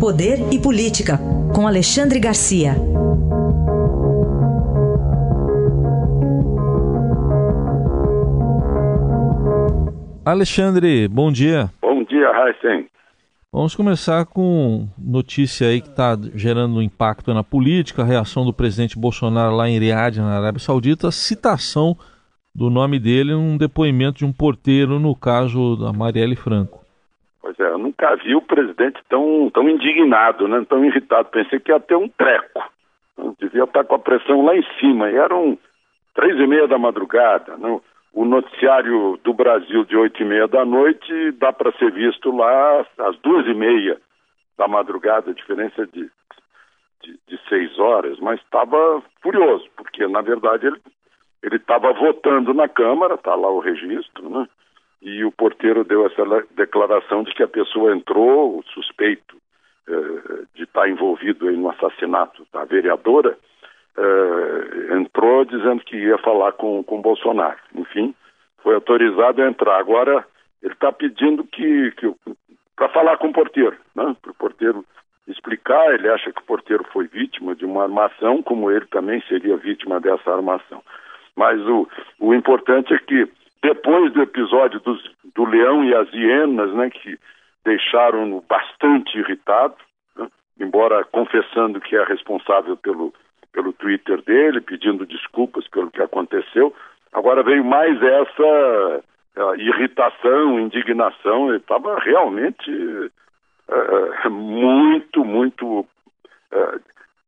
Poder e Política, com Alexandre Garcia. Alexandre, bom dia. Bom dia, Heisen. Vamos começar com notícia aí que está gerando um impacto na política, a reação do presidente Bolsonaro lá em Riad, na Arábia Saudita, a citação do nome dele num depoimento de um porteiro no caso da Marielle Franco. Pois é, eu nunca vi o presidente tão, tão indignado, né? tão irritado. Pensei que ia ter um treco. devia estar com a pressão lá em cima. E eram três e meia da madrugada. Não? O noticiário do Brasil de oito e meia da noite dá para ser visto lá às duas e meia da madrugada, diferença de, de, de seis horas. Mas estava furioso, porque na verdade ele ele estava votando na Câmara, está lá o registro, né? E o porteiro deu essa declaração de que a pessoa entrou, suspeito eh, de estar envolvido no assassinato da vereadora, eh, entrou dizendo que ia falar com o Bolsonaro. Enfim, foi autorizado a entrar. Agora, ele está pedindo que, que para falar com o porteiro, né? para o porteiro explicar. Ele acha que o porteiro foi vítima de uma armação, como ele também seria vítima dessa armação. Mas o, o importante é que depois do episódio dos, do leão e as hienas, né, que deixaram-no bastante irritado, né, embora confessando que é responsável pelo, pelo Twitter dele, pedindo desculpas pelo que aconteceu, agora veio mais essa uh, irritação, indignação, ele estava realmente uh, muito, muito uh,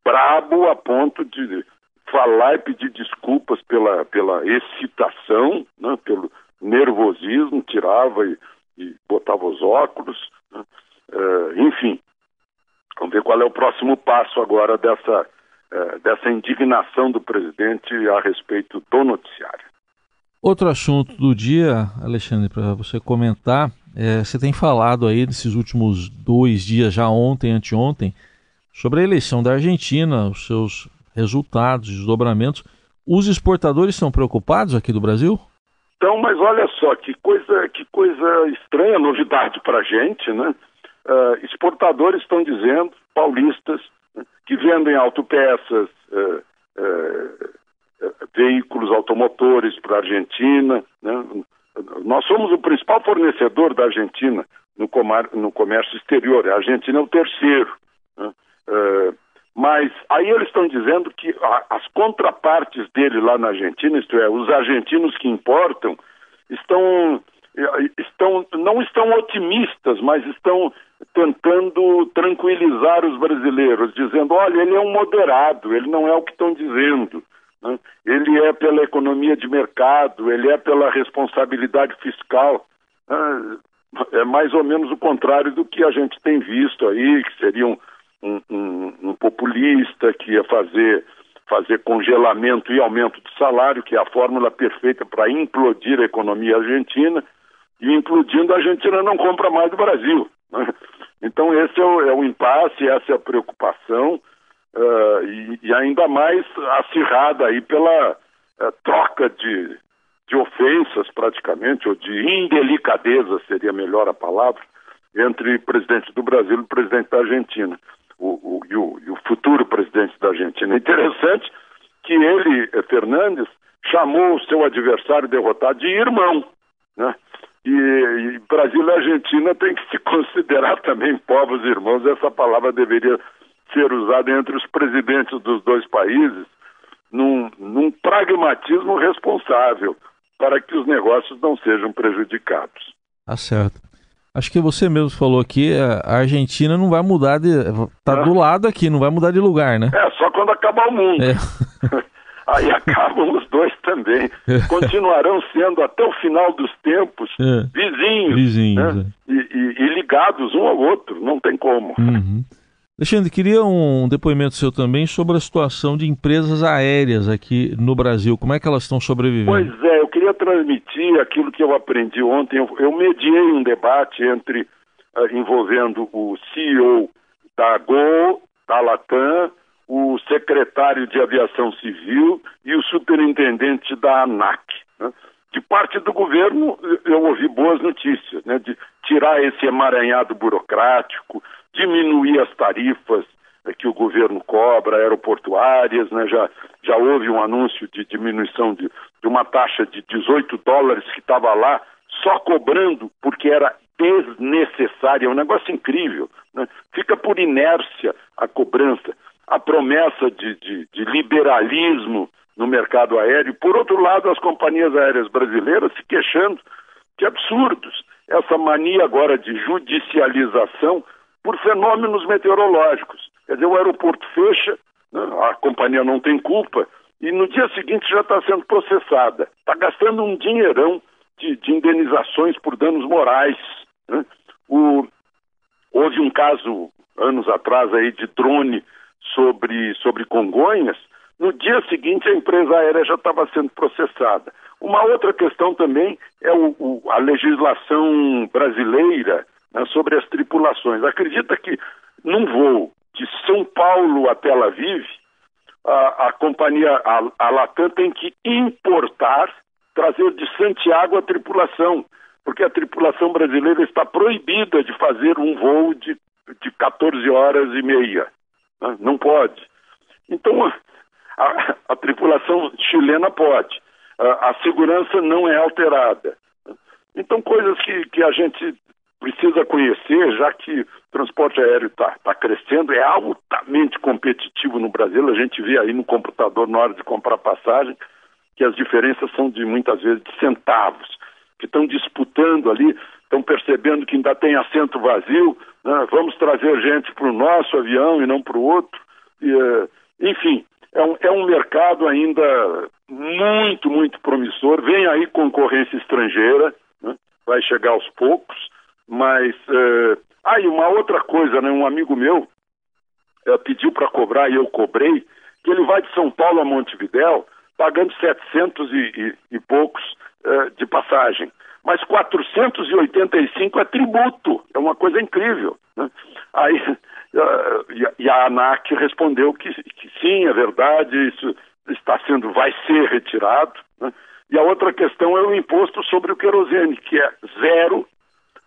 brabo a ponto de falar e pedir desculpas pela, pela excitação, né, pelo nervosismo, tirava e, e botava os óculos, né, uh, enfim. Vamos ver qual é o próximo passo agora dessa, uh, dessa indignação do presidente a respeito do noticiário. Outro assunto do dia, Alexandre, para você comentar, é, você tem falado aí nesses últimos dois dias, já ontem, anteontem, sobre a eleição da Argentina, os seus resultados, desdobramentos. Os exportadores estão preocupados aqui do Brasil? Então, mas olha só, que coisa, que coisa estranha, novidade para a gente, né? Uh, exportadores estão dizendo, paulistas, né, que vendem autopeças, uh, uh, veículos automotores para a Argentina. Né? Nós somos o principal fornecedor da Argentina no, no comércio exterior. A Argentina é o terceiro. Né? Mas aí eles estão dizendo que as contrapartes dele lá na Argentina, isto é, os argentinos que importam, estão, estão não estão otimistas, mas estão tentando tranquilizar os brasileiros, dizendo: olha, ele é um moderado, ele não é o que estão dizendo. Né? Ele é pela economia de mercado, ele é pela responsabilidade fiscal. Né? É mais ou menos o contrário do que a gente tem visto aí, que seriam um, um, populista que ia fazer fazer congelamento e aumento de salário, que é a fórmula perfeita para implodir a economia argentina, e implodindo a Argentina não compra mais do Brasil. Né? Então esse é o, é o, impasse, essa é a preocupação, uh, e, e, ainda mais acirrada aí pela uh, troca de, de ofensas praticamente, ou de indelicadeza seria melhor a palavra, entre presidente do Brasil e presidente da Argentina o, o, e, o, e o futuro presidente da Argentina. Interessante que ele, eh, Fernandes, chamou o seu adversário derrotado de irmão, né? E, e, Brasil e Argentina têm que se considerar também povos irmãos. Essa palavra deveria ser usada entre os presidentes dos dois países num, num pragmatismo responsável para que os negócios não sejam prejudicados. Tá certo. Acho que você mesmo falou aqui, a Argentina não vai mudar de. tá é. do lado aqui, não vai mudar de lugar, né? É, só quando acabar o mundo. É. Aí acabam os dois também. É. Continuarão sendo até o final dos tempos é. vizinhos. Vizinhos. Né? É. E, e, e, ligados um ao outro, não tem como. Uhum. Alexandre, queria um depoimento seu também sobre a situação de empresas aéreas aqui no Brasil. Como é que elas estão sobrevivendo? Pois é, eu queria transmitir aquilo que eu aprendi ontem. Eu, mediei um debate entre uh, envolvendo o CEO da Gol, da Latam, o secretário de Aviação Civil e o superintendente da ANAC. Né? De parte do governo, eu ouvi boas notícias, né? de tirar esse emaranhado burocrático, diminuir as tarifas eh, que o governo cobra, aeroportuárias, né? já, já houve um anúncio de diminuição de, de uma taxa de 18 dólares que estava lá só cobrando porque era desnecessária, é um negócio incrível. Né? Fica por inércia a cobrança, a promessa de, de, de liberalismo no mercado aéreo. Por outro lado, as companhias aéreas brasileiras se queixando de absurdos. Essa mania agora de judicialização por fenômenos meteorológicos. Quer dizer, o aeroporto fecha, né? a companhia não tem culpa, e no dia seguinte já está sendo processada. Está gastando um dinheirão de, de indenizações por danos morais. Né? O, houve um caso anos atrás aí de drone sobre, sobre Congonhas. No dia seguinte a empresa aérea já estava sendo processada. Uma outra questão também é o, o, a legislação brasileira né, sobre as Acredita que num voo de São Paulo a Tel Aviv, a, a companhia, a, a Latam tem que importar trazer de Santiago a tripulação, porque a tripulação brasileira está proibida de fazer um voo de, de 14 horas e meia. Né? Não pode. Então, a, a, tripulação chilena pode. A, a, segurança não é alterada. Então, coisas que, que a gente precisa conhecer, já que o transporte aéreo está tá crescendo, é altamente competitivo no Brasil. A gente vê aí no computador na hora de comprar passagem que as diferenças são de muitas vezes de centavos, que estão disputando ali, estão percebendo que ainda tem assento vazio, né? vamos trazer gente para o nosso avião e não para o outro. E, uh, enfim, é um, é um mercado ainda muito, muito promissor. Vem aí concorrência estrangeira, né? vai chegar aos poucos, mas. Uh... Ah, e uma outra coisa, né? um amigo meu uh, pediu para cobrar e eu cobrei, que ele vai de São Paulo a Montevidéu pagando 700 e, e, e poucos uh, de passagem. Mas 485 é tributo, é uma coisa incrível. Né? Aí, uh, e a ANAC respondeu que, que, sim, é verdade, isso está sendo, vai ser retirado. Né? E a outra questão é o imposto sobre o querosene, que é zero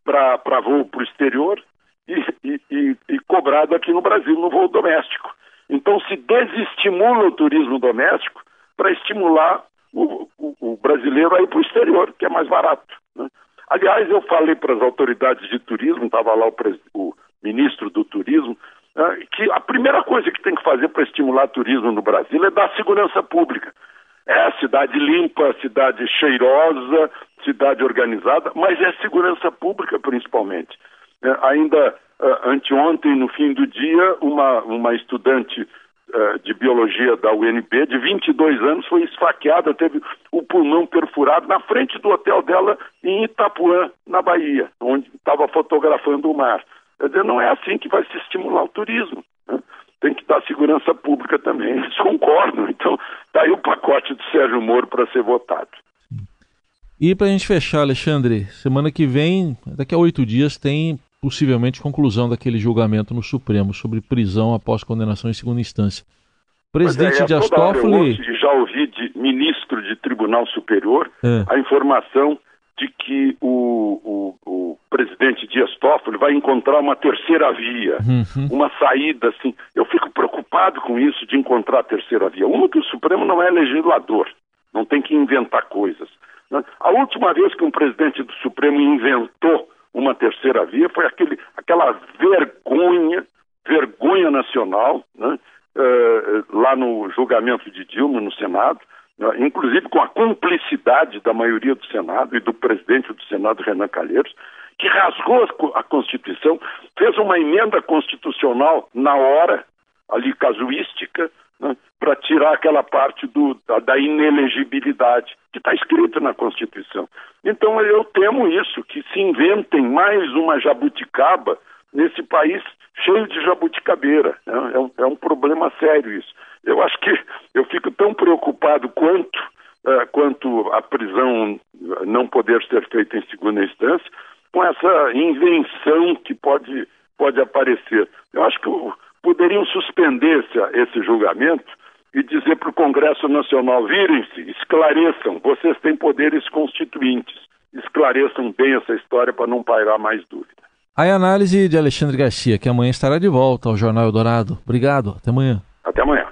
para voo para o exterior e, e, e, cobrado aqui no Brasil, no voo doméstico. Então, se desestimula o turismo doméstico, para estimular o, o, o, brasileiro a ir para o exterior, que é mais barato. Né? Aliás, eu falei para as autoridades de turismo, estava lá o, o, ministro do turismo, né, que a primeira coisa que tem que fazer para estimular turismo no Brasil é dar segurança pública. É cidade limpa, cidade cheirosa, cidade organizada, mas é segurança pública principalmente. É, ainda uh, anteontem, no fim do dia, uma, uma estudante eh, de biologia da UNB, de 22 anos, foi esfaqueada, teve o pulmão perfurado na frente do hotel dela em Itapuã, na Bahia, onde estava fotografando o mar. Quer dizer, não é assim que vai se estimular o turismo. Né? Tem que dar segurança pública também. Eles concordam. Então, está aí o pacote do Sérgio Moro para ser votado. E para a gente fechar, Alexandre, semana que vem, daqui a oito dias, tem possivelmente conclusão daquele julgamento no Supremo sobre prisão após condenação em segunda instância. Presidente é, é, Dias Toffoli... já ouvi de ministro de Tribunal Superior é. a informação de que o, o, o, presidente Dias Toffoli vai encontrar uma terceira via, uhum. uma saída assim. Eu fico preocupado com isso de encontrar a terceira via. Uma que o Supremo não é legislador, não tem que inventar coisas. Né? A última vez que um presidente do Supremo inventou uma terceira via, foi aquele, aquela vergonha, vergonha nacional, né? uh, lá no julgamento de Dilma no Senado, uh, inclusive com a cumplicidade da maioria do Senado e do presidente do Senado, Renan Calheiros, que rasgou a Constituição, fez uma emenda constitucional na hora, ali casuística, né, para tirar aquela parte do, da, da inelegibilidade que está escrita na Constituição. Então eu temo isso, que se inventem mais uma jabuticaba nesse país cheio de jabuticabeira. Né? É, um, é um problema sério isso. Eu acho que eu fico tão preocupado quanto, uh, quanto a prisão não poder ser feita em segunda instância, com essa invenção que pode, pode aparecer. Eu acho que poderiam suspender esse, julgamento e dizer para o Congresso Nacional: virem-se, esclareçam, vocês têm poderes constituintes, esclareçam bem essa história para não pairar mais dúvida. Aí a análise de Alexandre Garcia, que amanhã estará de volta ao Jornal Eldorado. Obrigado, até amanhã. Até amanhã.